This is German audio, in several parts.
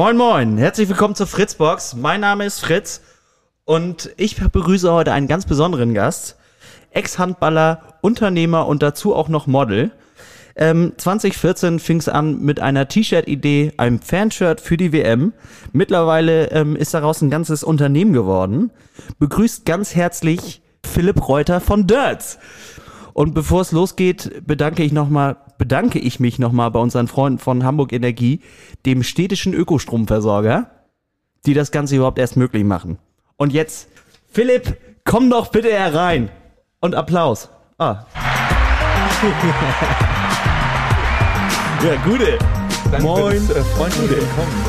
Moin Moin, herzlich willkommen zur Fritzbox. Mein Name ist Fritz und ich begrüße heute einen ganz besonderen Gast. Ex-Handballer, Unternehmer und dazu auch noch Model. Ähm, 2014 fing es an mit einer T-Shirt-Idee, einem Fanshirt für die WM. Mittlerweile ähm, ist daraus ein ganzes Unternehmen geworden. Begrüßt ganz herzlich Philipp Reuter von Dirts. Und bevor es losgeht, bedanke ich noch mal, bedanke ich mich nochmal bei unseren Freunden von Hamburg Energie, dem städtischen Ökostromversorger, die das Ganze überhaupt erst möglich machen. Und jetzt, Philipp, komm doch bitte herein. Und Applaus. Ah. ja, gute. Danke Moin. das, äh, freundliche Willkommen.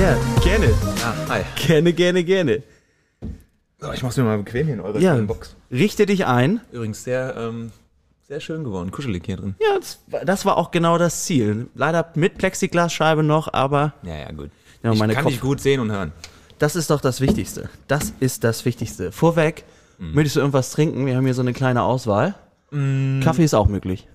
Ja, gerne. Ja, hi. Gerne, gerne, gerne. So, ich mach's mir mal bequem hier in eurer Ja, Box. richte dich ein. Übrigens sehr, ähm, sehr schön geworden. Kuschelig hier drin. Ja, das, war- das war auch genau das Ziel. Leider mit Plexiglasscheibe noch, aber Ja, ja, gut. Ja, ich kann Kopf- dich gut sehen und hören. das ist doch das Wichtigste. Das ist das Wichtigste. Vorweg, möchtest du irgendwas trinken? Wir haben hier so eine kleine Auswahl. Kaffee ist auch möglich.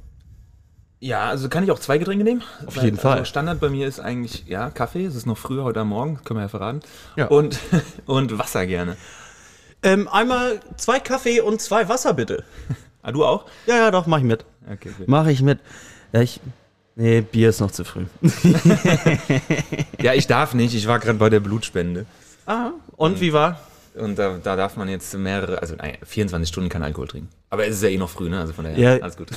Ja, also kann ich auch zwei Getränke nehmen? Auf jeden Fall. Also Standard bei mir ist eigentlich, ja, Kaffee. Es ist noch früher heute Morgen, können wir ja verraten. Ja. Und, und Wasser gerne. Ähm, einmal zwei Kaffee und zwei Wasser bitte. Ah, du auch? Ja, ja, doch, mach ich mit. Okay, gut. Mach ich mit. Ja, ich. Nee, Bier ist noch zu früh. Ja, ich darf nicht. Ich war gerade bei der Blutspende. Ah, und wie war? Und da, da darf man jetzt mehrere, also nein, 24 Stunden kein Alkohol trinken. Aber es ist ja eh noch früh, ne? Also von daher, Ja. alles gut.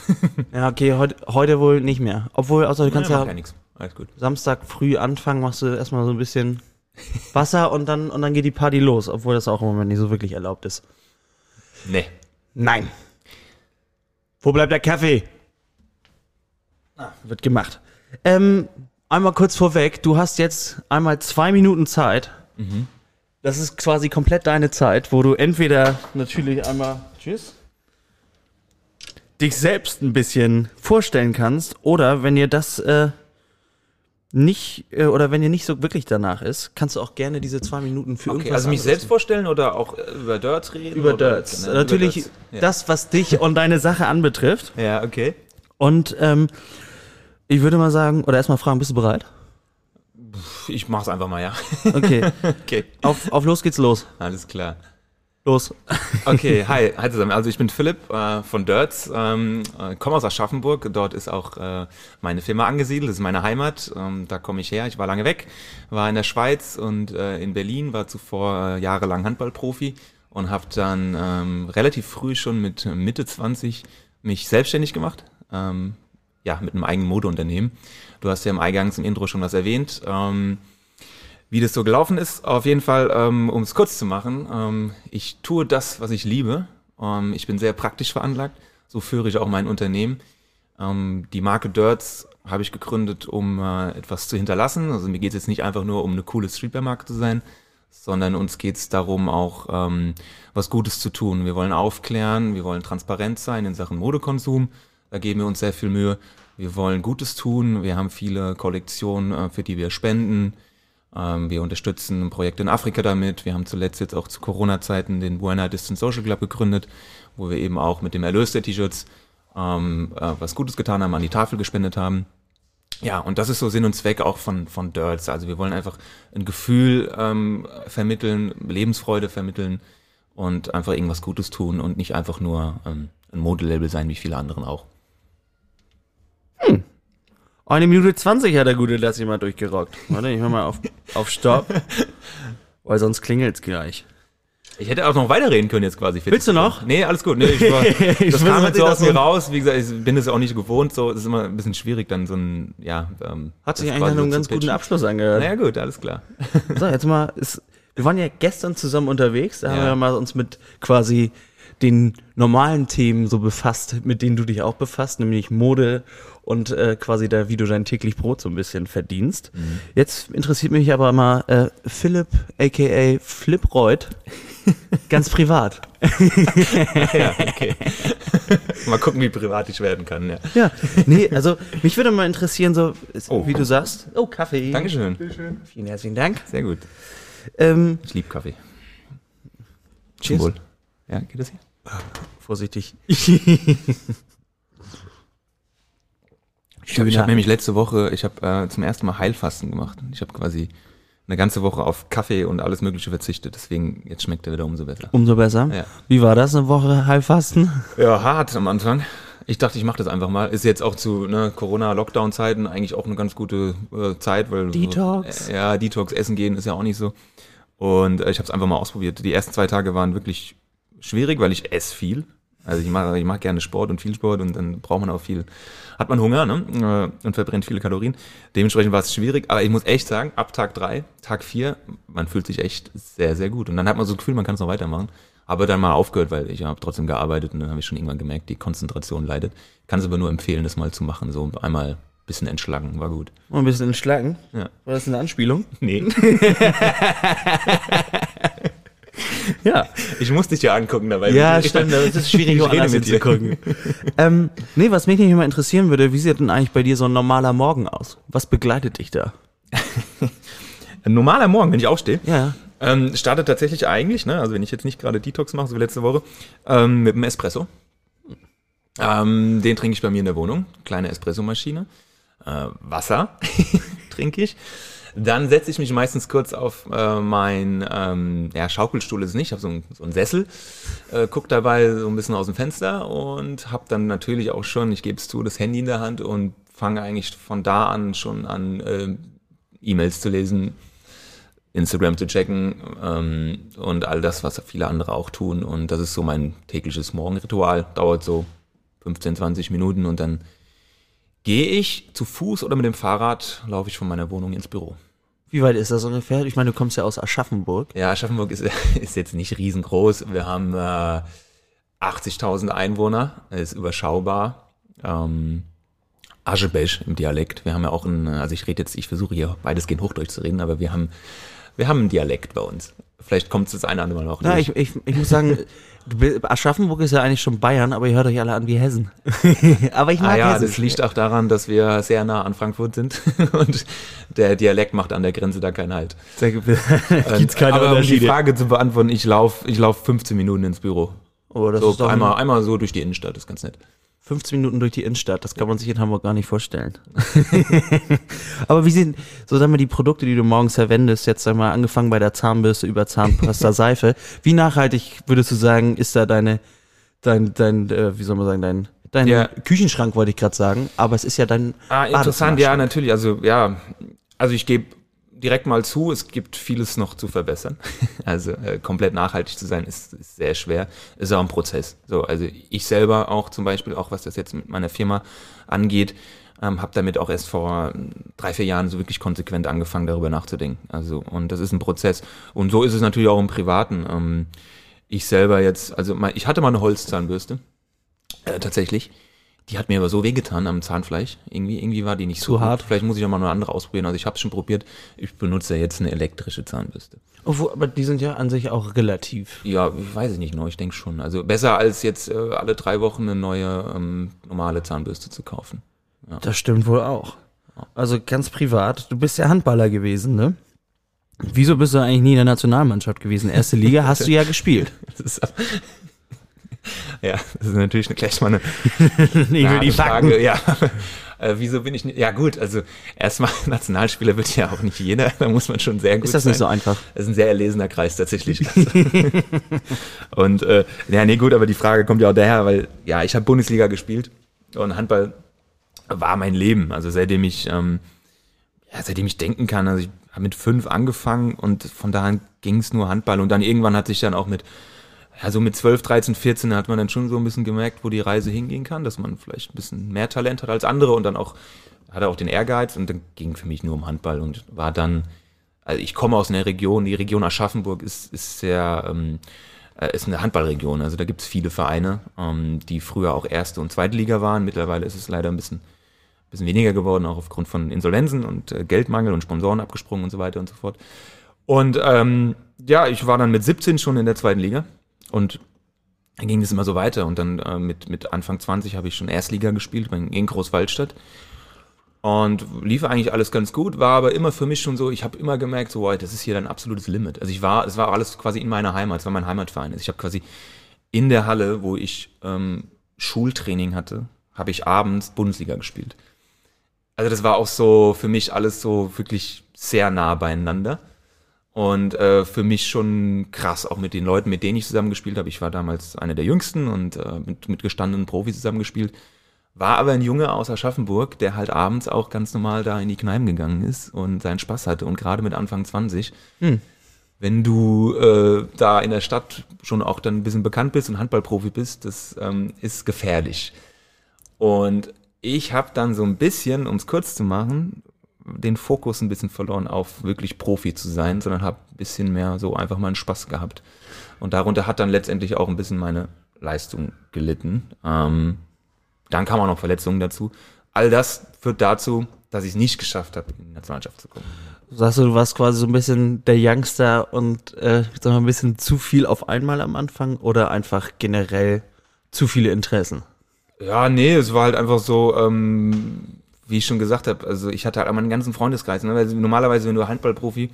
Ja, okay, heute, heute wohl nicht mehr. Obwohl, außer du kannst ja, ja, ja nichts. Alles gut. Samstag früh anfangen, machst du erstmal so ein bisschen Wasser und dann, und dann geht die Party los, obwohl das auch im Moment nicht so wirklich erlaubt ist. Nee. Nein. Wo bleibt der Kaffee? Ah, wird gemacht. Ähm, einmal kurz vorweg, du hast jetzt einmal zwei Minuten Zeit. Das ist quasi komplett deine Zeit, wo du entweder natürlich einmal Tschüss. dich selbst ein bisschen vorstellen kannst oder wenn ihr das äh, nicht äh, oder wenn ihr nicht so wirklich danach ist, kannst du auch gerne diese zwei Minuten für Okay, irgendwas also mich selbst vorstellen oder auch äh, über Dirts reden? über Dirts. Natürlich über Dirts. Das, was dich und deine Sache anbetrifft. ja, okay. Und ähm, ich würde mal sagen, oder erstmal fragen, bist du bereit? Ich mach's einfach mal, ja. Okay, Okay, auf, auf los geht's los. alles klar. Los. Okay, hi, hi zusammen. Also ich bin Philipp äh, von Dirts, ähm, äh, komme aus Aschaffenburg. Dort ist auch äh, meine Firma angesiedelt, das ist meine Heimat. Ähm, da komme ich her. Ich war lange weg, war in der Schweiz und äh, in Berlin, war zuvor äh, jahrelang Handballprofi und habe dann ähm, relativ früh schon mit Mitte 20 mich selbstständig gemacht. Ähm, ja, mit einem eigenen Modeunternehmen. Du hast ja im Eingangs im Intro schon was erwähnt. Wie das so gelaufen ist, auf jeden Fall, ähm, um es kurz zu machen, ähm, ich tue das, was ich liebe. Ähm, ich bin sehr praktisch veranlagt, so führe ich auch mein Unternehmen. Ähm, die Marke Dirts habe ich gegründet, um äh, etwas zu hinterlassen. Also mir geht es jetzt nicht einfach nur um eine coole Streetwear-Marke zu sein, sondern uns geht es darum, auch ähm, was Gutes zu tun. Wir wollen aufklären, wir wollen transparent sein in Sachen Modekonsum. Da geben wir uns sehr viel Mühe. Wir wollen Gutes tun. Wir haben viele Kollektionen, äh, für die wir spenden. Ähm, wir unterstützen ein Projekt in Afrika damit. Wir haben zuletzt jetzt auch zu Corona-Zeiten den Buena Distance Social Club gegründet, wo wir eben auch mit dem Erlös der T-Shirts ähm, äh, was Gutes getan haben, an die Tafel gespendet haben. Ja, und das ist so Sinn und Zweck auch von, von Dirts. Also wir wollen einfach ein Gefühl ähm, vermitteln, Lebensfreude vermitteln und einfach irgendwas Gutes tun und nicht einfach nur ähm, ein Modelabel sein, wie viele anderen auch. Eine Minute 20 hat der Gute das jemand durchgerockt. Warte, ich mach mal auf, auf Stopp. Weil sonst klingelt's gleich. Ich hätte auch noch weiterreden können jetzt quasi. Willst du noch? Nee, alles gut. Nee, ich war, Ich das kam jetzt so aus mir raus. Wie gesagt, ich bin es auch nicht gewohnt. So, es ist immer ein bisschen schwierig, dann so ein, ja. Ähm, Hat sich eigentlich so ganz zu guten pitchen. Abschluss angehört. Naja, gut, alles klar. So, jetzt mal, ist, wir waren ja gestern zusammen unterwegs, da haben Ja. wir mal uns mit quasi den normalen Themen so befasst, mit denen du dich auch befasst, nämlich Mode und äh, quasi da, wie du dein täglich Brot so ein bisschen verdienst. Mhm. Jetzt interessiert mich aber mal äh, Philipp, aka Flip Reut, ganz privat. ja, okay. mal gucken, wie privat ich werden kann. Ja. Ja, nee, also mich würde mal interessieren, so Oh. wie du sagst. Oh, Kaffee. Dankeschön. Vielen herzlichen Dank. Sehr gut. Ähm, Ich liebe Kaffee. Cheers. Ja, geht das hier? Vorsichtig. Ich habe hab nämlich letzte Woche, ich habe äh, zum ersten Mal Heilfasten gemacht. Ich habe quasi eine ganze Woche auf Kaffee und alles Mögliche verzichtet. Deswegen, jetzt schmeckt er wieder umso besser. Umso besser. Ja. Wie war das, eine Woche Heilfasten? Ja, hart am Anfang. Ich dachte, ich mache das einfach mal. Ist jetzt auch zu ne, Corona-Lockdown-Zeiten eigentlich auch eine ganz gute äh, Zeit, weil Detox. Äh, ja, Detox essen gehen ist ja auch nicht so. Und äh, ich habe es einfach mal ausprobiert. Die ersten zwei Tage waren wirklich schwierig, weil ich esse viel. Also ich mag, ich mag gerne Sport und viel Sport und dann braucht man auch viel, hat man Hunger ne? äh, und verbrennt viele Kalorien. Dementsprechend war es schwierig, aber ich muss echt sagen, ab Tag drei, Tag vier, man fühlt sich echt sehr, sehr gut. Und dann hat man so das Gefühl, man kann es noch weitermachen. Aber dann mal aufgehört, weil ich habe trotzdem gearbeitet und dann habe ich schon irgendwann gemerkt, die Konzentration leidet. Kann es aber nur empfehlen, das mal zu machen. So einmal ein bisschen entschlacken, war gut. Und ein bisschen entschlacken? Ja. War das eine Anspielung? Nee. Ja. Ich muss dich ja angucken dabei. Ja, stimmt, aber es ist schwierig, Ich mit dir. hinzugucken. ähm, nee, was mich nicht immer interessieren würde, wie sieht denn eigentlich bei dir so ein normaler Morgen aus? Was begleitet dich da? Ein normaler Morgen, wenn ich aufstehe. Ja. Ähm, startet tatsächlich eigentlich, ne, also wenn ich jetzt nicht gerade Detox mache, so wie letzte Woche, ähm, mit einem Espresso. Ähm, den trinke ich bei mir in der Wohnung. Kleine Espressomaschine. Äh, Wasser trinke ich. Dann setze ich mich meistens kurz auf äh, mein, ähm, ja, Schaukelstuhl ist nicht, ich habe so, einen- so einen Sessel, äh, guck dabei so ein bisschen aus dem Fenster und habe dann natürlich auch schon, ich gebe es zu, das Handy in der Hand und fange eigentlich von da an schon an, äh, E-Mails zu lesen, Instagram zu checken ähm, und all das, was viele andere auch tun. Und das ist so mein tägliches Morgenritual. Dauert so 15, 20 Minuten und dann gehe ich zu Fuß oder mit dem Fahrrad, laufe ich von meiner Wohnung ins Büro. Wie weit ist das ungefähr? Ich meine, du kommst ja aus Aschaffenburg. Ja, Aschaffenburg ist, ist jetzt nicht riesengroß. Wir haben äh, 80.000 Einwohner, ist überschaubar. Ähm, Aschebesch im Dialekt. Wir haben ja auch ein, also ich rede jetzt, ich versuche hier weitestgehend Hochdeutsch zu reden, aber wir haben, wir haben einen Dialekt bei uns. Vielleicht kommt es das eine oder andere Mal noch Ja, ich, ich, ich muss sagen, Aschaffenburg ist ja eigentlich schon Bayern, aber ihr hört euch alle an wie Hessen. aber ich mag Ah ja, Hessen. das liegt auch daran, dass wir sehr nah an Frankfurt sind und der Dialekt macht an der Grenze da keinen Halt. Da gibt- keine Aber um die Unterschiede. Frage zu beantworten, ich laufe ich lauf 15 Minuten ins Büro. Oh, das So ist doch einmal, einmal so durch die Innenstadt, ist ganz nett. 15 Minuten durch die Innenstadt, das kann man sich in Hamburg gar nicht vorstellen. Aber wie sind, so sagen wir, die Produkte, die du morgens verwendest, jetzt einmal angefangen bei der Zahnbürste über Zahnpasta, Seife, wie nachhaltig würdest du sagen, ist da deine, dein, dein, äh, wie soll man sagen, dein, dein Ja. Küchenschrank wollte ich gerade sagen, aber es ist ja dein Ah, interessant, ja, natürlich. Also, ja, also ich gebe direkt mal zu, es gibt vieles noch zu verbessern. Also äh, komplett nachhaltig zu sein, ist, ist sehr schwer. Ist auch ein Prozess. So, also ich selber auch zum Beispiel, auch was das jetzt mit meiner Firma angeht, ähm, habe damit auch erst vor drei, vier Jahren so wirklich konsequent angefangen, darüber nachzudenken. Also, und das ist ein Prozess. Und so ist es natürlich auch im Privaten. Ähm, ich selber jetzt, also mein, ich hatte mal eine Holzzahnbürste, äh, tatsächlich. Die hat mir aber so wehgetan am Zahnfleisch. Irgendwie, irgendwie war die nicht Zu so hart? Gut. Vielleicht muss ich auch mal eine andere ausprobieren. Also ich habe es schon probiert. Ich benutze jetzt eine elektrische Zahnbürste. Obwohl, aber die sind ja an sich auch relativ. Ja, ich weiß es nicht genau. Ich denke schon. Also besser als jetzt äh, alle drei Wochen eine neue ähm, normale Zahnbürste zu kaufen. Das stimmt wohl auch. Also ganz privat, du bist ja Handballer gewesen, ne? Wieso bist du eigentlich nie in der Nationalmannschaft gewesen? Erste Liga hast du ja gespielt. Das ist, ja, das ist natürlich gleich mal eine Ich will die Fakten. Frage. Ja. Äh, wieso bin ich nicht? Ja gut, also erstmal Nationalspieler wird ja auch nicht jeder. Da muss man schon sehr gut Ist das sein. nicht so einfach? Das ist ein sehr erlesener Kreis tatsächlich. und äh, ja, nee, gut, aber die Frage kommt ja auch daher, weil ja, ich habe Bundesliga gespielt und Handball war mein Leben. Also seitdem ich, ähm, ja, seitdem ich denken kann, also ich habe mit fünf angefangen und von da an ging es nur Handball und dann irgendwann hat sich dann auch mit, ja, so mit 12, 13, 14 hat man dann schon so ein bisschen gemerkt, wo die Reise hingehen kann, dass man vielleicht ein bisschen mehr Talent hat als andere und dann auch, hatte auch den Ehrgeiz und dann ging für mich nur um Handball und war dann, also ich komme aus einer Region, die Region Aschaffenburg ist, ist sehr, ähm, äh, ist eine Handballregion. Also da gibt es viele Vereine, ähm, die früher auch erste und zweite Liga waren. Mittlerweile ist es leider ein bisschen, bisschen weniger geworden, auch aufgrund von Insolvenzen und äh, Geldmangel und Sponsoren abgesprungen und so weiter und so fort. Und ähm, ja, ich war dann mit 17 schon in der zweiten Liga und dann ging das immer so weiter. Und dann äh, mit, mit Anfang 20 habe ich schon Erstliga gespielt in Großwaldstadt. Und lief eigentlich alles ganz gut, war aber immer für mich schon so, ich habe immer gemerkt, so, boah, das ist hier dein absolutes Limit. Also ich war, es war alles quasi in meiner Heimat, es war mein Heimatverein. Also ich habe quasi in der Halle, wo ich ähm, Schultraining hatte, habe ich abends Bundesliga gespielt. Also das war auch so für mich alles so wirklich sehr nah beieinander. Und äh, für mich schon krass, auch mit den Leuten, mit denen ich zusammengespielt habe. Ich war damals einer der Jüngsten und äh, mit, mit gestandenen Profis zusammengespielt. War aber ein Junge aus Aschaffenburg, der halt abends auch ganz normal da in die Kneipen gegangen ist und seinen Spaß hatte. Und gerade mit Anfang 20, Hm. wenn du äh, da in der Stadt schon auch dann ein bisschen bekannt bist und Handballprofi bist, das ähm, ist gefährlich. Und ich habe dann so ein bisschen, um es kurz zu machen, den Fokus ein bisschen verloren auf wirklich Profi zu sein, sondern habe ein bisschen mehr so einfach mal einen Spaß gehabt. Und darunter hat dann letztendlich auch ein bisschen meine Leistung gelitten. Ähm, dann kamen auch noch Verletzungen dazu. All das führt dazu, dass ich es nicht geschafft habe, in die Nationalmannschaft zu kommen. Sagst du, du warst quasi so ein bisschen der Youngster und äh, sag mal, ein bisschen zu viel auf einmal am Anfang oder einfach generell zu viele Interessen? Ja, nee, es war halt einfach so, ähm, wie ich schon gesagt habe, also ich hatte halt meinen ganzen Freundeskreis. Ne? Weil normalerweise, wenn du Handballprofi,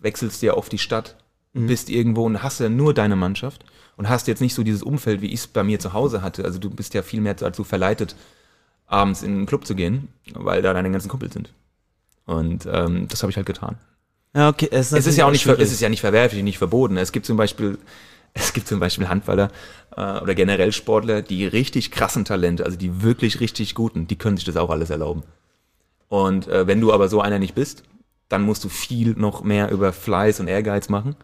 wechselst du ja oft die Stadt, bist irgendwo und hast ja nur deine Mannschaft und hast jetzt nicht so dieses Umfeld, wie ich es bei mir zu Hause hatte. Also du bist ja viel mehr dazu verleitet, abends in einen Club zu gehen, weil da deine ganzen Kumpels sind. Und ähm, das habe ich halt getan. Ja, okay. Es Es ist ja auch nicht, schwierig. es ist ja nicht verwerflich, nicht verboten. Es gibt zum Beispiel, es gibt zum Beispiel Handballer äh, oder generell Sportler, die richtig krassen Talente, also die wirklich richtig guten, die können sich das auch alles erlauben. Und äh, wenn du aber so einer nicht bist, dann musst du viel noch mehr über Fleiß und Ehrgeiz machen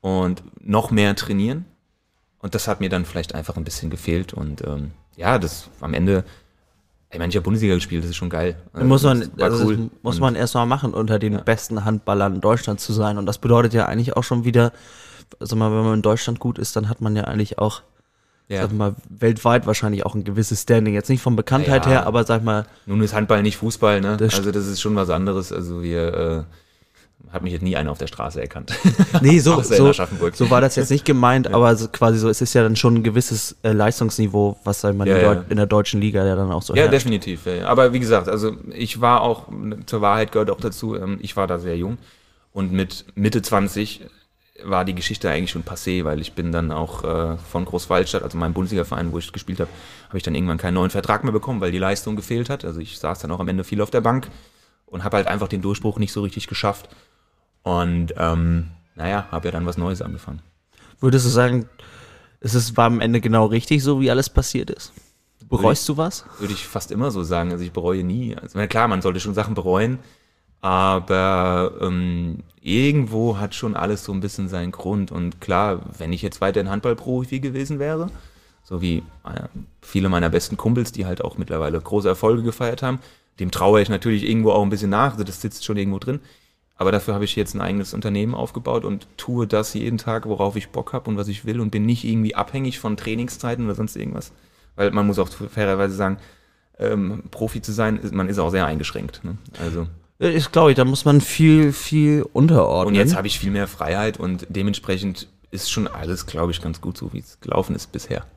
und noch mehr trainieren. Und das hat mir dann vielleicht einfach ein bisschen gefehlt. Und ähm, ja, das am Ende, ich meine, ich habe Bundesliga gespielt, das ist schon geil. Da muss man, also cool. muss man erstmal machen, unter den besten Handballern Deutschlands zu sein. Und das bedeutet ja eigentlich auch schon wieder, sag mal, wenn man in Deutschland gut ist, dann hat man ja eigentlich auch, ja. sag mal, weltweit wahrscheinlich auch ein gewisses Standing. Jetzt nicht von Bekanntheit Ja. her, aber sag mal, Nun ist Handball nicht Fußball, ne? Das also das ist schon was anderes. Also wir äh, hat mich jetzt nie einer auf der Straße erkannt. nee, so, so, so war das jetzt nicht gemeint, aber so, quasi so, es ist ja dann schon ein gewisses äh, Leistungsniveau, was sag mal, Ja, in, ja. In der deutschen Liga ja dann auch so ja, herrscht. definitiv. Ja, ja. Aber wie gesagt, also ich war auch, zur Wahrheit gehört auch dazu, ähm, ich war da sehr jung. Und mit Mitte 20 war die Geschichte eigentlich schon passé, weil ich bin dann auch äh, von Großwaldstadt, also meinem Bundesliga-Verein, wo ich gespielt habe, habe ich dann irgendwann keinen neuen Vertrag mehr bekommen, weil die Leistung gefehlt hat. Also ich saß dann auch am Ende viel auf der Bank und habe halt einfach den Durchbruch nicht so richtig geschafft. Und ähm, naja, habe ja dann was Neues angefangen. Würdest du sagen, es ist, war am Ende genau richtig, so wie alles passiert ist? Bereust du was? Würde ich fast immer so sagen. Also ich bereue nie. Also na klar, man sollte schon Sachen bereuen, aber ähm, irgendwo hat schon alles so ein bisschen seinen Grund. Und klar, wenn ich jetzt weiter in Handballprofi gewesen wäre, so wie äh, viele meiner besten Kumpels, die halt auch mittlerweile große Erfolge gefeiert haben, dem traue ich natürlich irgendwo auch ein bisschen nach. Also das sitzt schon irgendwo drin. Aber dafür habe ich jetzt ein eigenes Unternehmen aufgebaut und tue das jeden Tag, worauf ich Bock habe und was ich will und bin nicht irgendwie abhängig von Trainingszeiten oder sonst irgendwas. Weil man muss auch fairerweise sagen, ähm, Profi zu sein, man ist auch sehr eingeschränkt. Ne? Also Ich glaube, da muss man viel, viel unterordnen. und jetzt habe ich viel mehr Freiheit und dementsprechend ist schon alles, glaube ich, ganz gut so, wie es gelaufen ist bisher.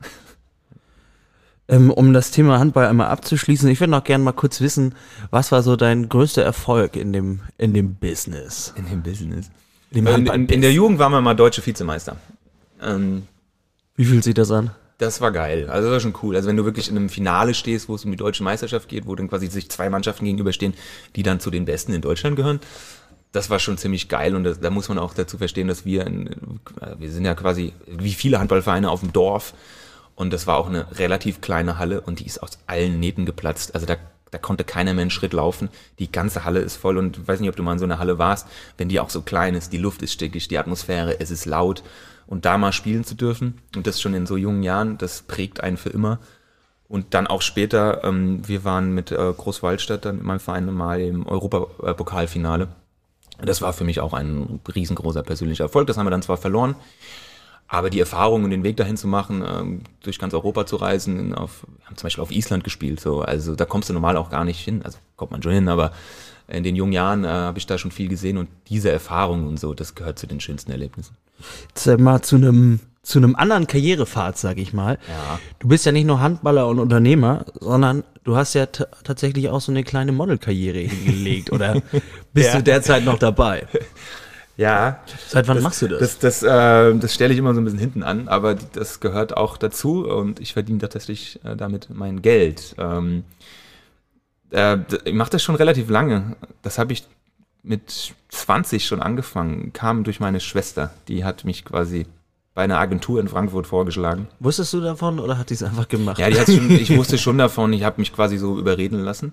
Ähm, um das Thema Handball einmal abzuschließen, ich würde noch gerne mal kurz wissen, was war so dein größter Erfolg in dem, in dem Business? In dem Business. In dem In, Handball in, in der Jugend waren wir mal deutsche Vizemeister. Ähm, Wie fühlt sich das an? Das war geil. Also das war schon cool. Also wenn du wirklich in einem Finale stehst, wo es um die deutsche Meisterschaft geht, wo dann quasi sich zwei Mannschaften gegenüberstehen, die dann zu den Besten in Deutschland gehören, das war schon ziemlich geil und das, da muss man auch dazu verstehen, dass wir, in, wir sind ja quasi wie viele Handballvereine auf dem Dorf und das war auch eine relativ kleine Halle und die ist aus allen Nähten geplatzt. Also da, da konnte keiner mehr einen Schritt laufen. Die ganze Halle ist voll und ich weiß nicht, ob du mal in so einer Halle warst, wenn die auch so klein ist, die Luft ist stickig, die Atmosphäre, es ist laut und da mal spielen zu dürfen und das schon in so jungen Jahren, das prägt einen für immer. Und dann auch später, ähm, wir waren mit äh, Großwaldstadt dann in meinem Verein mal im Europapokalfinale. Das war für mich auch ein riesengroßer persönlicher Erfolg. Das haben wir dann zwar verloren, aber die Erfahrung und den Weg dahin zu machen, ähm, durch ganz Europa zu reisen, auf, wir haben zum Beispiel auf Island gespielt, so, also da kommst du normal auch gar nicht hin, also kommt man schon hin, aber in den jungen Jahren äh, habe ich da schon viel gesehen und diese Erfahrung und so, das gehört zu den schönsten Erlebnissen. Jetzt mal zu einem zu einem anderen Karrierepfad, sag ich mal. Ja. Du bist ja nicht nur Handballer und Unternehmer, sondern du hast ja tatsächlich auch so eine kleine Modelkarriere hingelegt. Oder bist Ja. du derzeit noch dabei? Ja, Seit wann machst du das? Das, das, äh, das stelle ich immer so ein bisschen hinten an, aber das gehört auch dazu und ich verdiene tatsächlich äh, damit mein Geld. Ähm, äh, ich mache das schon relativ lange. Das habe ich mit 20 schon angefangen, kam durch meine Schwester. Die hat mich quasi bei einer Agentur in Frankfurt vorgeschlagen. Wusstest du davon oder hat die es einfach gemacht? Ja, schon, ich wusste schon davon, ich habe mich quasi so überreden lassen.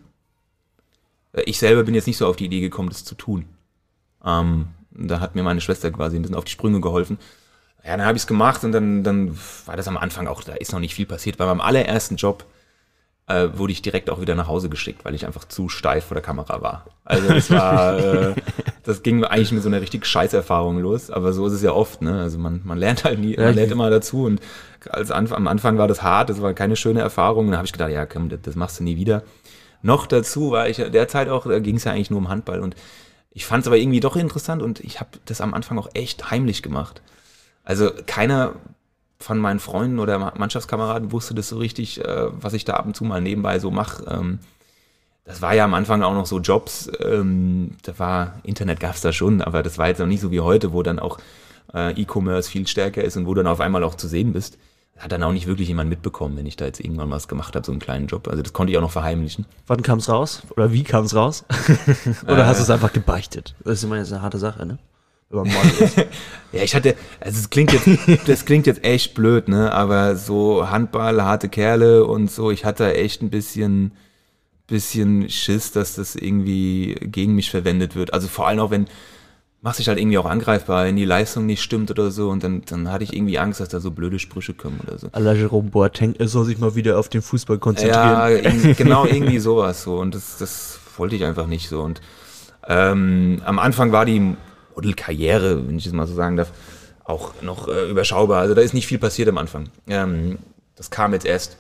Äh, Ich selber bin jetzt nicht so auf die Idee gekommen, das zu tun. Ähm, da hat mir meine Schwester quasi ein bisschen auf die Sprünge geholfen. Ja, dann habe ich es gemacht und dann, dann war das am Anfang auch, da ist noch nicht viel passiert. Bei meinem allerersten Job äh, wurde ich direkt auch wieder nach Hause geschickt, weil ich einfach zu steif vor der Kamera war. Also das war, äh, das ging eigentlich mit so einer richtig Scheißerfahrung los, aber so ist es ja oft, ne? Also man, man lernt halt nie, man lernt immer dazu und als Anf am Anfang war das hart, das war keine schöne Erfahrung. Dann habe ich gedacht, ja, komm, das, das machst du nie wieder. Noch dazu war ich derzeit auch, da ging es ja eigentlich nur um Handball und ich fand es aber irgendwie doch interessant und ich habe das am Anfang auch echt heimlich gemacht. Also keiner von meinen Freunden oder Ma- Mannschaftskameraden wusste das so richtig, äh, was ich da ab und zu mal nebenbei so mache. Ähm, das war ja am Anfang auch noch so Jobs, ähm, da war, Internet gab es da schon, aber das war jetzt noch nicht so wie heute, wo dann auch äh, E-Commerce viel stärker ist und wo dann auf einmal auch zu sehen bist. Hat dann auch nicht wirklich jemand mitbekommen, wenn ich da jetzt irgendwann was gemacht habe, so einen kleinen Job. Also das konnte ich auch noch verheimlichen. Wann kam es raus? Oder wie kam es raus? oder hast du es einfach gebeichtet? Das ist immer jetzt eine harte Sache, ne? Man Model ist. Ja, ich hatte, also es klingt jetzt, das klingt jetzt echt blöd, ne? Aber so Handball, harte Kerle und so, ich hatte echt ein bisschen, bisschen Schiss, dass das irgendwie gegen mich verwendet wird. Also vor allem auch, wenn, machst dich halt irgendwie auch angreifbar, wenn die Leistung nicht stimmt oder so und dann, dann hatte ich irgendwie Angst, dass da so blöde Sprüche kommen oder so. Alla Jerome Boateng, er soll sich mal wieder auf den Fußball Ja, konzentrieren. irgendwie- genau irgendwie sowas so und das, das wollte ich einfach nicht so und ähm, am Anfang war die Modelkarriere, wenn ich es mal so sagen darf, auch noch äh, überschaubar. Also da ist nicht viel passiert am Anfang. Ähm, das kam jetzt erst,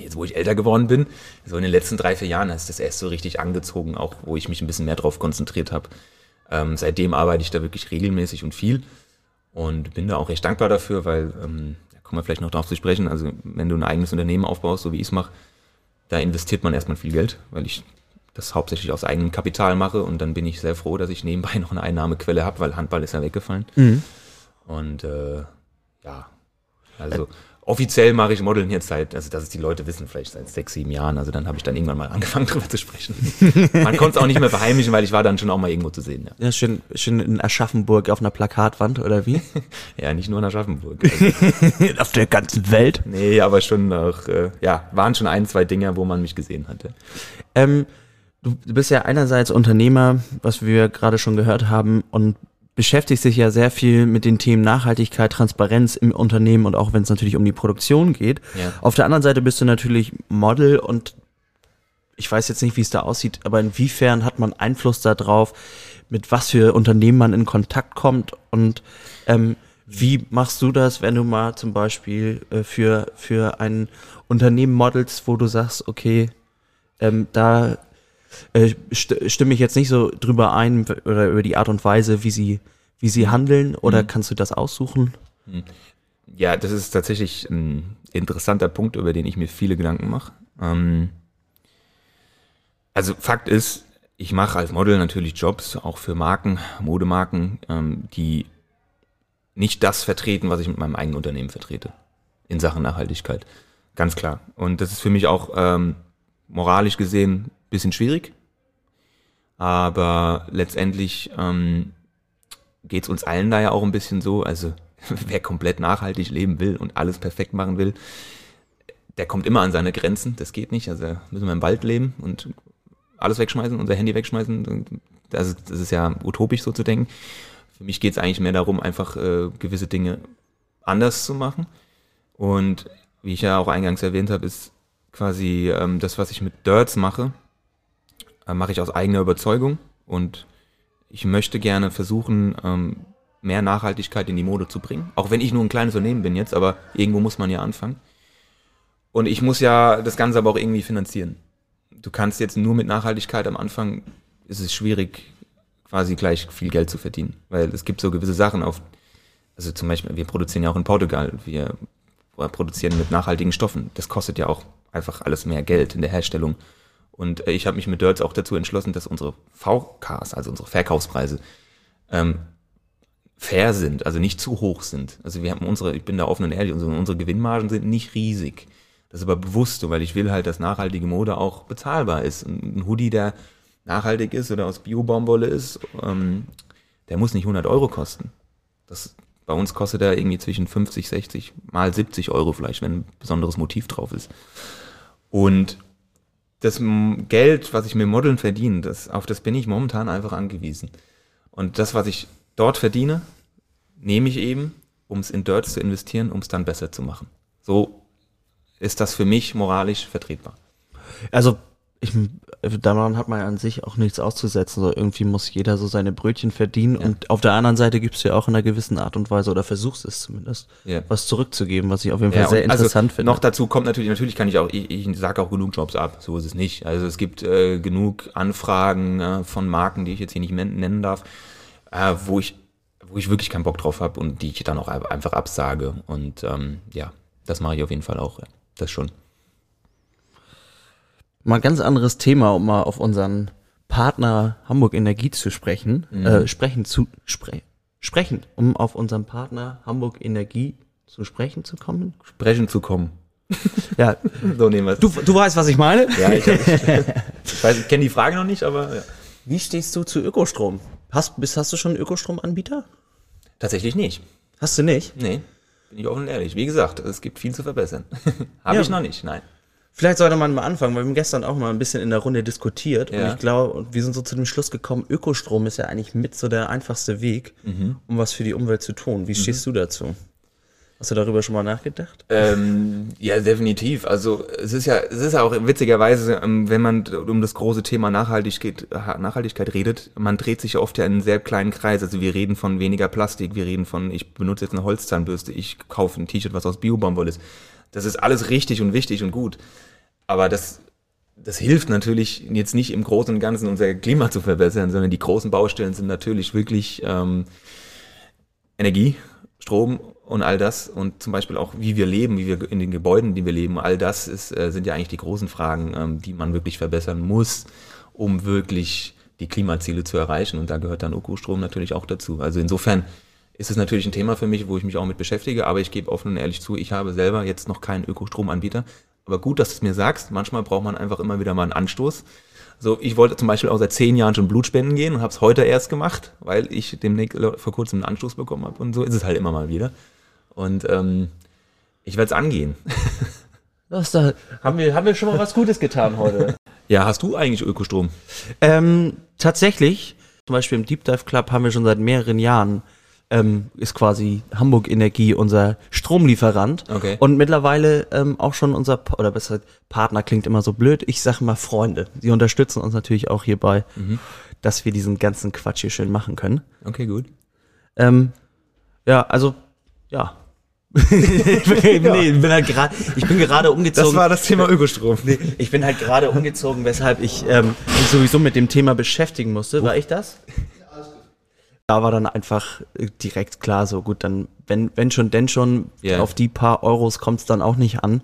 jetzt wo ich älter geworden bin, so in den letzten drei, vier Jahren ist das erst so richtig angezogen, auch wo ich mich ein bisschen mehr drauf konzentriert habe. Ähm, seitdem arbeite ich da wirklich regelmäßig und viel und bin da auch recht dankbar dafür, weil, ähm, da kommen wir vielleicht noch darauf zu sprechen, also wenn du ein eigenes Unternehmen aufbaust, so wie ich es mache, da investiert man erstmal viel Geld, weil ich das hauptsächlich aus eigenem Kapital mache und dann bin ich sehr froh, dass ich nebenbei noch eine Einnahmequelle habe, weil Handball ist ja weggefallen. Mhm. Und äh, ja, also offiziell mache ich Modeln jetzt seit, also dass es die Leute wissen, vielleicht seit sechs, sieben Jahren. Also dann habe ich dann irgendwann mal angefangen drüber zu sprechen. Man konnte es auch nicht mehr verheimlichen, weil ich war dann schon auch mal irgendwo zu sehen. Ja, Ja, schön, schön in Aschaffenburg auf einer Plakatwand, oder wie? ja nicht nur in Aschaffenburg. Also, auf der ganzen Welt. nee, aber schon auch, äh, ja, waren schon ein, zwei Dinger, wo man mich gesehen hatte. Ähm, du bist ja einerseits Unternehmer, was wir gerade schon gehört haben, und beschäftigst dich ja sehr viel mit den Themen Nachhaltigkeit, Transparenz im Unternehmen und auch wenn es natürlich um die Produktion geht. Ja. Auf der anderen Seite bist du natürlich Model und ich weiß jetzt nicht, wie es da aussieht, aber inwiefern hat man Einfluss darauf, mit was für Unternehmen man in Kontakt kommt und ähm, wie machst du das, wenn du mal zum Beispiel äh, für, für ein Unternehmen modelst, wo du sagst, okay, ähm, da äh, st stimme ich jetzt nicht so drüber ein oder über die Art und Weise, wie sie, wie sie handeln, oder kannst du das aussuchen? Ja, das ist tatsächlich ein interessanter Punkt, über den ich mir viele Gedanken mache. Ähm, also Fakt ist, ich mache als Model natürlich Jobs, auch für Marken, Modemarken, ähm, die nicht das vertreten, was ich mit meinem eigenen Unternehmen vertrete in Sachen Nachhaltigkeit. Ganz klar. Und das ist für mich auch ähm, moralisch gesehen bisschen schwierig. Aber letztendlich ähm, geht es uns allen da ja auch ein bisschen so. Also wer komplett nachhaltig leben will und alles perfekt machen will, der kommt immer an seine Grenzen. Das geht nicht. Also müssen wir im Wald leben und alles wegschmeißen, unser Handy wegschmeißen. Das ist, das ist ja utopisch so zu denken. Für mich geht es eigentlich mehr darum, einfach äh, gewisse Dinge anders zu machen. Und wie ich ja auch eingangs erwähnt habe, ist quasi ähm, das, was ich mit Dirts mache, mache ich aus eigener Überzeugung. Und ich möchte gerne versuchen, ähm, mehr Nachhaltigkeit in die Mode zu bringen. Auch wenn ich nur ein kleines Unternehmen bin jetzt, aber irgendwo muss man ja anfangen. Und ich muss ja das Ganze aber auch irgendwie finanzieren. Du kannst jetzt nur mit Nachhaltigkeit am Anfang, ist es schwierig, quasi gleich viel Geld zu verdienen. Weil es gibt so gewisse Sachen auf, also zum Beispiel, wir produzieren ja auch in Portugal, wir produzieren mit nachhaltigen Stoffen. Das kostet ja auch einfach alles mehr Geld in der Herstellung. Und äh, ich habe mich mit Dirts auch dazu entschlossen, dass unsere VKs, also unsere Verkaufspreise, ähm, fair sind, also nicht zu hoch sind. Also wir haben unsere, ich bin da offen und ehrlich, unsere, unsere Gewinnmargen sind nicht riesig. Das ist aber bewusst weil ich will halt, dass nachhaltige Mode auch bezahlbar ist. Ein Hoodie, der nachhaltig ist oder aus Bio-Baumwolle ist, ähm, der muss nicht 100 Euro kosten. Das, bei uns kostet er irgendwie zwischen 50, 60 mal 70 Euro vielleicht, wenn ein besonderes Motiv drauf ist. Und das Geld, was ich mit Modeln verdiene, das, auf das bin ich momentan einfach angewiesen. Und das, was ich dort verdiene, nehme ich eben, um es in Dirts zu investieren, um es dann besser zu machen. So ist das für mich moralisch vertretbar. Also, ich, daran hat man ja an sich auch nichts auszusetzen. So, irgendwie muss jeder so seine Brötchen verdienen. Und auf der anderen Seite gibst du ja auch in einer gewissen Art und Weise, oder versuchst es zumindest, Ja. was zurückzugeben, was ich auf jeden Fall Ja, sehr also interessant finde. Noch dazu kommt natürlich, natürlich kann ich auch, ich, ich sage auch genug Jobs ab, so ist es nicht. Also es gibt äh, genug Anfragen äh, von Marken, die ich jetzt hier nicht nennen darf, äh, wo ich, wo ich wirklich keinen Bock drauf habe und die ich dann auch ein- einfach absage. Und ähm, ja, das mache ich auf jeden Fall auch. Ja. Das schon. Mal ein ganz anderes Thema, um mal auf unseren Partner Hamburg Energie zu sprechen, Mhm. äh, sprechen zu spre sprechen, um auf unseren Partner Hamburg Energie zu sprechen zu kommen. Sprechen zu kommen. Ja, So nehmen wir es. du, du weißt, was ich meine. Ja, ich, hab, ich weiß, ich kenne die Frage noch nicht, aber ja. Wie stehst du zu Ökostrom? Hast, bist, hast du schon einen Ökostromanbieter? tatsächlich nicht. Hast du nicht? Nee, bin ich offen und ehrlich. Wie gesagt, es gibt viel zu verbessern. Habe Ja. ich noch nicht, nein. Vielleicht sollte man mal anfangen, weil wir haben gestern auch mal ein bisschen in der Runde diskutiert und Ja. ich glaube, und wir sind so zu dem Schluss gekommen, Ökostrom ist ja eigentlich mit so der einfachste Weg, Mhm. um was für die Umwelt zu tun. Wie stehst du dazu? Hast du darüber schon mal nachgedacht? Ähm, ja, definitiv. Also es ist ja, es ist ja auch witzigerweise, ähm, wenn man um das große Thema Nachhaltigkeit, Ha- Nachhaltigkeit redet, man dreht sich ja oft ja in einen sehr kleinen Kreis. Also wir reden von weniger Plastik, wir reden von, ich benutze jetzt eine Holzzahnbürste, ich kaufe ein T-Shirt, was aus Biobaumwolle ist. Das ist alles richtig und wichtig und gut. Aber das, das hilft natürlich jetzt nicht im Großen und Ganzen unser Klima zu verbessern, sondern die großen Baustellen sind natürlich wirklich ähm, Energie, Strom und all das und zum Beispiel auch, wie wir leben, wie wir in den Gebäuden, die wir leben, all das ist, äh, sind ja eigentlich die großen Fragen, ähm, die man wirklich verbessern muss, um wirklich die Klimaziele zu erreichen. Und da gehört dann Ökostrom natürlich auch dazu. Also insofern ist es natürlich ein Thema für mich, wo ich mich auch mit beschäftige, aber ich gebe offen und ehrlich zu, ich habe selber jetzt noch keinen Ökostromanbieter. Aber gut, dass du es mir sagst, manchmal braucht man einfach immer wieder mal einen Anstoß. So, ich wollte zum Beispiel auch seit zehn Jahren schon Blutspenden gehen und habe es heute erst gemacht, weil ich demnächst vor kurzem einen Anstoß bekommen habe und so ist es halt immer mal wieder. Und ähm, ich werde es angehen. Das da, haben, wir, haben wir schon mal was Gutes getan heute. Ja, hast du eigentlich Ökostrom? ähm, tatsächlich, zum Beispiel im Deep Dive Club haben wir schon seit mehreren Jahren, ähm, ist quasi Hamburg Energie unser Stromlieferant. Okay. Und mittlerweile ähm, auch schon unser, oder besser, Partner klingt immer so blöd, ich sage mal Freunde. Sie unterstützen uns natürlich auch hierbei, dass wir diesen ganzen Quatsch hier schön machen können. Okay, gut. Ähm, ja, also, ja. ich, bin, nee, bin halt gerade, ich bin gerade umgezogen. das Thema Ökostrom. Ich bin halt gerade umgezogen, weshalb ich ähm, mich sowieso mit dem Thema beschäftigen musste. War ich das? Da war dann einfach äh, direkt klar, so gut, dann, wenn, wenn schon, denn schon, Ja. auf die paar Euros kommt es dann auch nicht an.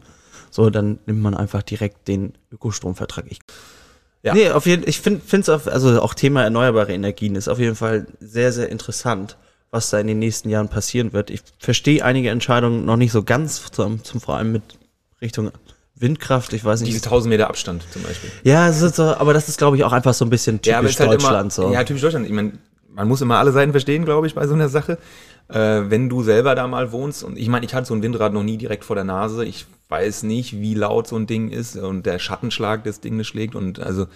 So, dann nimmt man einfach direkt den Ökostromvertrag. Ich, Ja. Nee, auf jeden ich finde es also auch Thema erneuerbare Energien ist auf jeden Fall sehr, sehr interessant, was da in den nächsten Jahren passieren wird. Ich verstehe einige Entscheidungen noch nicht so ganz, zum, zum vor allem mit Richtung Windkraft. Ich weiß nicht, Diese 1000 Meter Abstand zum Beispiel. ja, so, aber das ist, glaube ich, auch einfach so ein bisschen typisch ist halt Deutschland. immer, so. Ja, typisch Deutschland. Ich meine, man muss immer alle Seiten verstehen, glaube ich, bei so einer Sache. Äh, wenn du selber da mal wohnst und ich meine, ich hatte so ein Windrad noch nie direkt vor der Nase. Ich weiß nicht, wie laut so ein Ding ist und der Schattenschlag das Ding das schlägt und also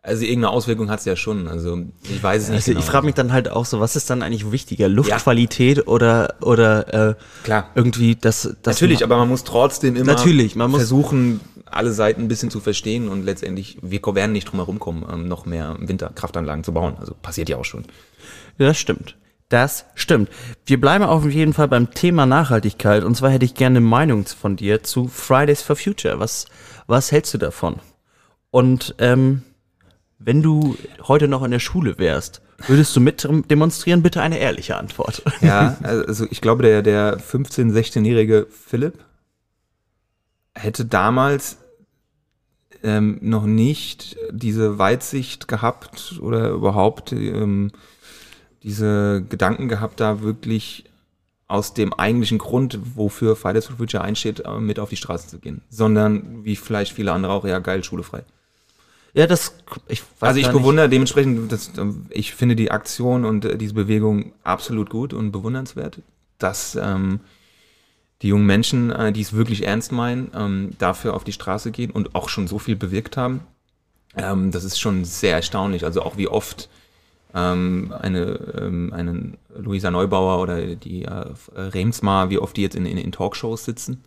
also irgendeine Auswirkung hat es ja schon. Also ich weiß es nicht. also genau. ich frage mich dann halt auch so, was ist dann eigentlich wichtiger, Luftqualität oder oder äh, Klar. irgendwie das, das Natürlich, aber man muss trotzdem immer Natürlich, man muss- versuchen, alle Seiten ein bisschen zu verstehen und letztendlich, wir werden nicht drum herum kommen, ähm, noch mehr Winterkraftanlagen zu bauen. Also passiert ja auch schon. Das stimmt. Das stimmt. Wir bleiben auf jeden Fall beim Thema Nachhaltigkeit und zwar hätte ich gerne eine Meinung von dir zu Fridays for Future. Was was hältst du davon? Und ähm, wenn du heute noch in der Schule wärst, würdest du mit demonstrieren? Bitte eine ehrliche Antwort. Ja, also ich glaube, der, der 15-, 16-jährige Philipp hätte damals ähm, noch nicht diese Weitsicht gehabt oder überhaupt ähm, diese Gedanken gehabt, da wirklich aus dem eigentlichen Grund, wofür Fridays for Future einsteht, äh, mit auf die Straße zu gehen. Sondern, wie vielleicht viele andere auch, ja geil, Schule frei. Ja, das, ich weiß Also ich gar nicht. bewundere dementsprechend, das, ähm, ich finde die Aktion und äh, diese Bewegung absolut gut und bewundernswert, dass ähm, die jungen Menschen, äh, die es wirklich ernst meinen, ähm, dafür auf die Straße gehen und auch schon so viel bewirkt haben. Ähm, das ist schon sehr erstaunlich. Also auch wie oft ähm, eine, ähm, einen Luisa Neubauer oder die äh, Remsmar, wie oft die jetzt in, in, in Talkshows sitzen,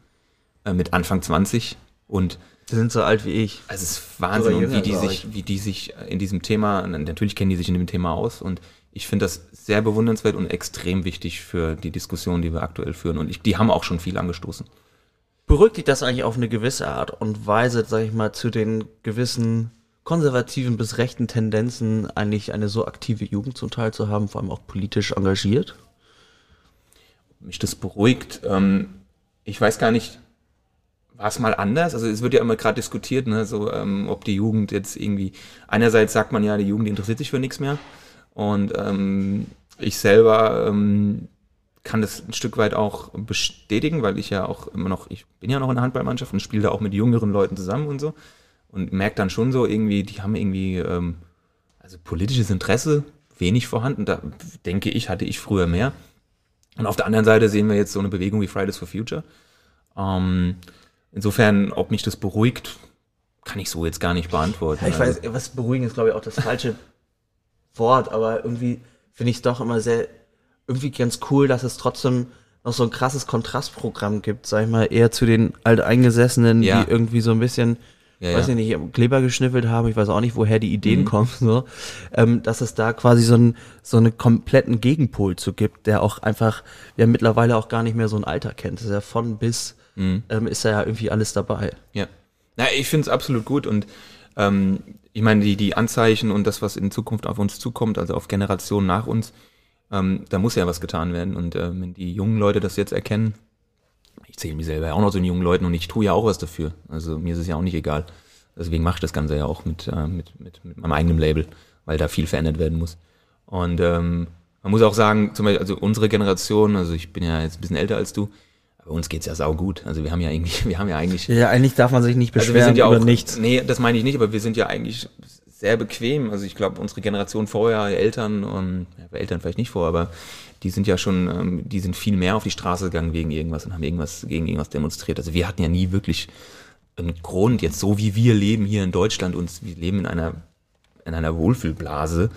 äh, mit Anfang 20 und Die sind so alt wie ich. also es ist Wahnsinn, wie die sich, wie die sich in diesem Thema, natürlich kennen die sich in dem Thema aus und ich finde das sehr bewundernswert und extrem wichtig für die Diskussion, die wir aktuell führen. Und ich, die haben auch schon viel angestoßen. Beruhigt dich das eigentlich auf eine gewisse Art und Weise, sag ich mal, zu den gewissen konservativen bis rechten Tendenzen eigentlich eine so aktive Jugend zum Teil zu haben, vor allem auch politisch engagiert? Mich das beruhigt. Ähm, ich weiß gar nicht, war es mal anders? Also es wird ja immer gerade diskutiert, ne, so ähm, ob die Jugend jetzt irgendwie. Einerseits sagt man ja, die Jugend interessiert sich für nichts mehr. Und ähm, ich selber ähm, kann das ein Stück weit auch bestätigen, weil ich ja auch immer noch, ich bin ja noch in der Handballmannschaft und spiele da auch mit jüngeren Leuten zusammen und so. Und merke dann schon so irgendwie, die haben irgendwie, ähm, also politisches Interesse wenig vorhanden. Da denke ich, hatte ich früher mehr. Und auf der anderen Seite sehen wir jetzt so eine Bewegung wie Fridays for Future. Ähm, insofern, ob mich das beruhigt, kann ich so jetzt gar nicht beantworten. Ja, ich Also- weiß, was beruhigen ist, glaube ich, auch das falsche Wort, aber irgendwie finde ich es doch immer sehr, irgendwie ganz cool, dass es trotzdem noch so ein krasses Kontrastprogramm gibt, sag ich mal, eher zu den Alteingesessenen, Ja. die irgendwie so ein bisschen, Ja, weiß ja. ich nicht, Kleber geschniffelt haben, ich weiß auch nicht, woher die Ideen Mhm. kommen, so, ähm, dass es da quasi so, ein, so einen kompletten Gegenpol zu gibt, der auch einfach, ja mittlerweile auch gar nicht mehr so ein Alter kennt. Das ist ja von bis, Mhm. ähm, ist ja irgendwie alles dabei. Ja. Na, ich finde es absolut gut und ähm, ich meine, die, die Anzeichen und das, was in Zukunft auf uns zukommt, also auf Generationen nach uns, ähm, da muss ja was getan werden. Und ähm, wenn die jungen Leute das jetzt erkennen, ich zähle mich selber ja auch noch zu den jungen Leuten und ich tue ja auch was dafür. Also mir ist es ja auch nicht egal. Deswegen mache ich das Ganze ja auch mit, äh, mit, mit, mit meinem eigenen Label, weil da viel verändert werden muss. Und ähm, man muss auch sagen, zum Beispiel, also unsere Generation, also ich bin ja jetzt ein bisschen älter als du, aber uns geht's ja saugut. Also wir haben ja irgendwie, wir haben ja eigentlich Ja, eigentlich darf man sich nicht also beschweren wir sind ja über auch, nichts. Nee, das meine ich nicht, aber wir sind ja eigentlich sehr bequem. Also ich glaube, unsere Generation vorher, Eltern, und, ja, bei Eltern vielleicht nicht vor, aber die sind ja schon, ähm, die sind viel mehr auf die Straße gegangen wegen irgendwas und haben irgendwas gegen irgendwas demonstriert. Also wir hatten ja nie wirklich einen Grund, jetzt so wie wir leben hier in Deutschland, uns, wir leben in einer, in einer Wohlfühlblase.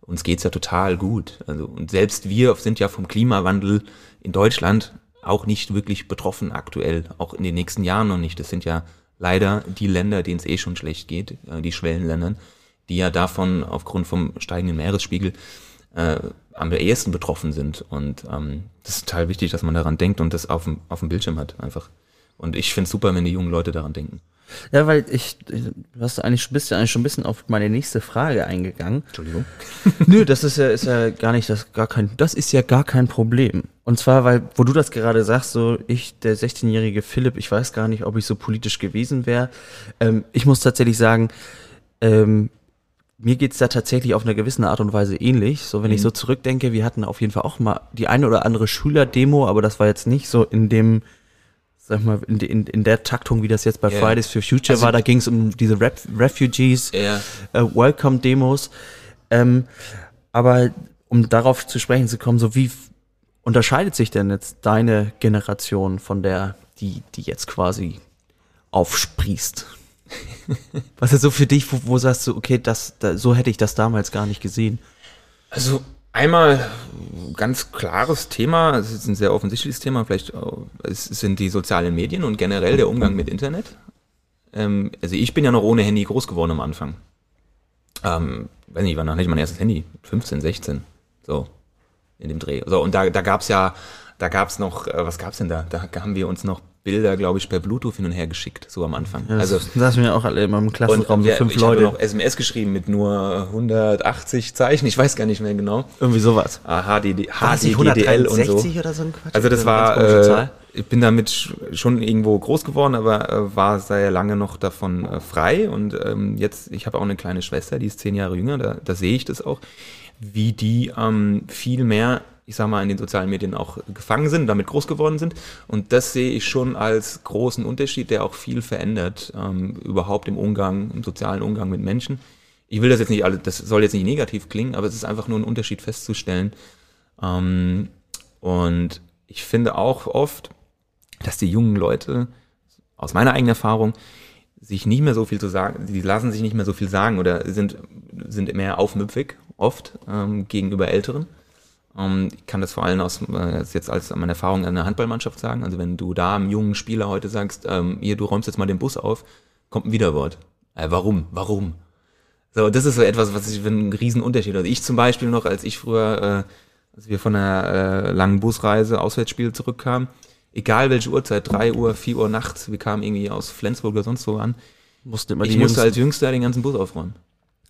Uns geht's ja total gut. Also, und selbst wir sind ja vom Klimawandel in Deutschland auch nicht wirklich betroffen aktuell, auch in den nächsten Jahren noch nicht. Das sind ja leider die Länder, denen es eh schon schlecht geht, äh, die Schwellenländern, die ja davon aufgrund vom steigenden Meeresspiegel äh, am ehesten betroffen sind. Und ähm, das ist total wichtig, dass man daran denkt und das auf dem, auf dem Bildschirm hat einfach. Und ich finde es super, wenn die jungen Leute daran denken. Ja, weil ich, du hast eigentlich, bist ja eigentlich schon ein bisschen auf meine nächste Frage eingegangen. Entschuldigung. Nö, das ist ja, ist ja gar nicht, das gar kein, das ist ja gar kein Problem. Und zwar, weil, wo du das gerade sagst, so ich, der 16-jährige Philipp, ich weiß gar nicht, ob ich so politisch gewesen wäre. Ähm, ich muss tatsächlich sagen, ähm, mir geht's da tatsächlich auf eine gewisse Art und Weise ähnlich. So, wenn ich so zurückdenke, wir hatten auf jeden Fall auch mal die eine oder andere Schülerdemo, aber das war jetzt nicht so in dem, sag mal, in, in, in der Taktung, wie das jetzt bei Ja. Fridays for Future Also- war. Da ging's um diese Ref Refugees Ja, äh, Welcome-Demos. Ähm, aber um darauf zu sprechen zu kommen, so wie unterscheidet sich denn jetzt deine Generation von der, die, die jetzt quasi aufsprießt? Was ist so für dich, wo, wo sagst du, okay, das, da, so hätte ich das damals gar nicht gesehen? Also einmal ganz klares Thema, es ist ein sehr offensichtliches Thema, vielleicht auch, es sind die sozialen Medien und generell der Umgang mit Internet. Ähm, also ich bin ja noch ohne Handy groß geworden am Anfang. Ähm, weiß nicht, wann hatte ich mein erstes Handy? 15, 16, so in dem Dreh. So, und da, da gab's ja, da gab's noch, äh, was gab's denn da? Da haben wir uns noch Bilder, glaube ich, per Bluetooth hin und her geschickt, so am Anfang. also, das saßen wir auch alle immer im Und Klassenraum, so wir, fünf ich habe Leute. noch SMS geschrieben mit nur 180 Zeichen, ich weiß gar nicht mehr genau. Irgendwie sowas. Ah, HDD, nicht HDDL und so. 163 oder so ein Quatsch? Also das war, äh, ich bin damit sch- schon irgendwo groß geworden, aber äh, war sehr lange noch davon äh, frei. Und ähm, jetzt, ich habe auch eine kleine Schwester, die ist zehn Jahre jünger, da, da sehe ich das auch, wie die ähm, viel mehr ich sag mal, in den sozialen Medien auch gefangen sind, damit groß geworden sind. Und das sehe ich schon als großen Unterschied, der auch viel verändert, ähm, überhaupt im Umgang, im sozialen Umgang mit Menschen. Ich will das jetzt nicht alle, das soll jetzt nicht negativ klingen, aber es ist einfach nur ein Unterschied festzustellen. Ähm, und ich finde auch oft, dass die jungen Leute, aus meiner eigenen Erfahrung, sich nicht mehr so viel zu sagen, die lassen sich nicht mehr so viel sagen oder sind, sind mehr aufmüpfig, oft, ähm, gegenüber Älteren. Ähm, ich kann das vor allem aus, äh, jetzt als meine Erfahrung in der Handballmannschaft sagen. Also wenn du da einem jungen Spieler heute sagst, ähm, hier, du räumst jetzt mal den Bus auf, kommt ein Widerwort. Äh, warum? Warum? So, das ist so etwas, was ich für einen riesen Unterschied. Also ich zum Beispiel noch, als ich früher, äh, als wir von einer äh, langen Busreise, Auswärtsspiel zurückkamen, egal welche Uhrzeit, drei Uhr, vier Uhr nachts, wir kamen irgendwie aus Flensburg oder sonst wo an, Mussten immer ich musste als Jüngster den ganzen Bus aufräumen.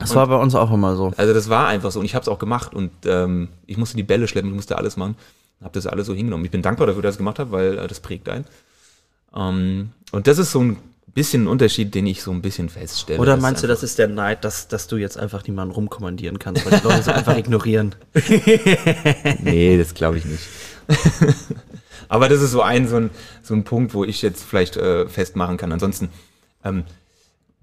Das war bei uns auch immer so. Also das war einfach so und ich habe es auch gemacht und ähm, ich musste die Bälle schleppen, ich musste alles machen, habe das alles so hingenommen. Ich bin dankbar dafür, dass ich das gemacht habe, weil äh, das prägt einen. Ähm, und das ist so ein bisschen ein Unterschied, den ich so ein bisschen feststelle. Oder meinst du, das ist der Neid, dass, dass du jetzt einfach niemanden rumkommandieren kannst, weil die Leute so einfach ignorieren? Nee, das glaube ich nicht. Aber das ist so ein, so ein, so ein Punkt, wo ich jetzt vielleicht äh, festmachen kann. Ansonsten ähm,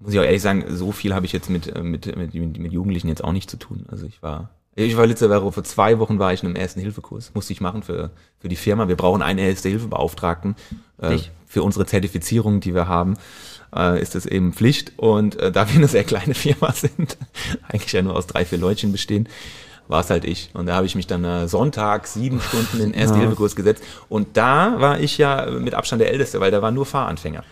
muss ich auch ehrlich sagen, so viel habe ich jetzt mit, äh, mit, mit, mit Jugendlichen jetzt auch nicht zu tun. Also ich war, ich war letzte Woche, vor zwei Wochen war ich in einem Ersten-Hilfe-Kurs. Musste ich machen für, für die Firma. Wir brauchen einen Erste-Hilfe-Beauftragten. Äh, für unsere Zertifizierung, die wir haben, äh, ist das eben Pflicht. Und äh, da wir eine sehr kleine Firma sind, eigentlich ja nur aus drei, vier Leutchen bestehen, war es halt ich. Und da habe ich mich dann äh, Sonntag sieben Stunden in den Erste-Hilfe-Kurs gesetzt. Und da war ich ja mit Abstand der Älteste, weil da war nur Fahranfänger.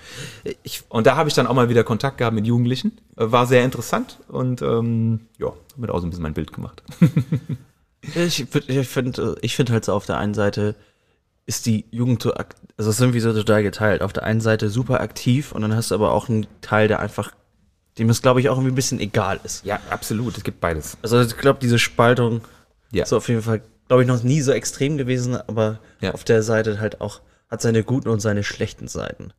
Ich, Und da habe ich dann auch mal wieder Kontakt gehabt mit Jugendlichen. Äh, War sehr interessant und ähm, ja, damit auch so ein bisschen mein Bild gemacht. ich, ich finde ich find halt so auf der einen Seite ist die Jugend so, also es ist irgendwie so total geteilt. Auf der einen Seite super aktiv und dann hast du aber auch einen Teil, der einfach, dem es glaube ich auch irgendwie ein bisschen egal ist. Ja, absolut. Es gibt beides. Also ich glaube, diese Spaltung Ja. ist auf jeden Fall, glaube ich, noch nie so extrem gewesen, aber Ja. auf der Seite halt auch, hat seine guten und seine schlechten Seiten.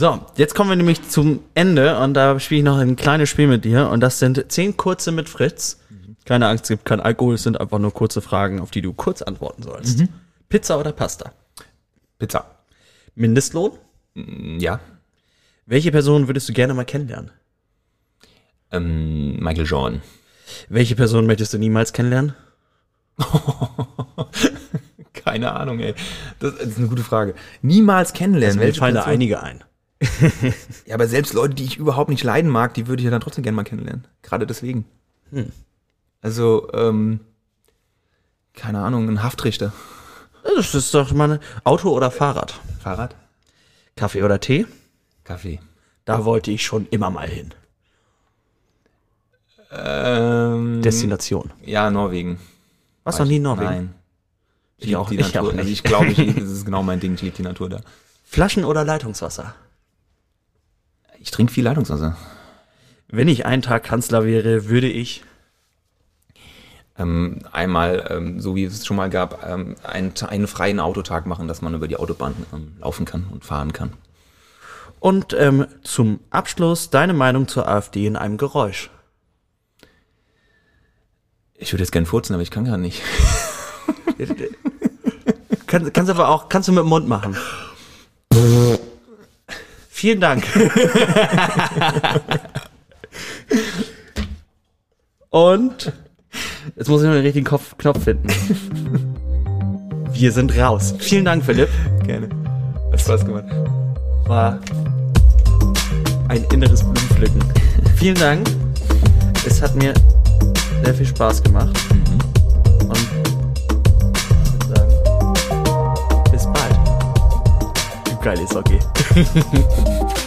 So, jetzt kommen wir nämlich zum Ende und da spiele ich noch ein kleines Spiel mit dir und das sind zehn kurze mit Fritz. Keine Angst, es gibt kein Alkohol, es sind einfach nur kurze Fragen, auf die du kurz antworten sollst. Pizza oder Pasta? Pizza. Mindestlohn? Ja. Welche Person würdest du gerne mal kennenlernen? Ähm, Michael Jordan. Welche Person möchtest du niemals kennenlernen? Keine Ahnung, ey. Das ist eine gute Frage. Niemals kennenlernen. Mir Welche fallen da einige ein. Ja, aber selbst Leute, die ich überhaupt nicht leiden mag, die würde ich ja dann trotzdem gerne mal kennenlernen. Gerade deswegen. Also, ähm, keine Ahnung, ein Haftrichter. Das ist doch mal Auto oder Fahrrad? Fahrrad? Kaffee oder Tee? Kaffee. Da wollte ich schon immer mal hin. Ähm, Destination. ja, Norwegen. Warst du noch nie in Norwegen? Nein. Ich lieb auch- die ich Natur. auch. Also ich glaube, ich, das ist genau mein Ding. Ich liebe die Natur da. Flaschen oder Leitungswasser? Ich trinke viel Leitungswasser. Wenn ich einen Tag Kanzler wäre, würde ich. Ähm, einmal, ähm, so wie es schon mal gab, ähm, einen, einen freien Autotag machen, dass man über die Autobahn ähm, laufen kann und fahren kann. Und ähm, zum Abschluss deine Meinung zur AfD in einem Geräusch. Ich würde jetzt gern furzen, aber ich kann gar nicht. Kann, kannst aber auch, kannst du mit dem Mund machen. Vielen Dank. Und jetzt muss ich noch den richtigen Kopf, Knopf finden. Wir sind raus. Vielen Dank, Philipp. Gerne. Hat Spaß gemacht. War ein inneres Blumenpflücken. Vielen Dank. Es hat mir sehr viel Spaß gemacht. Und ich würde sagen, bis bald. Du geile Socke.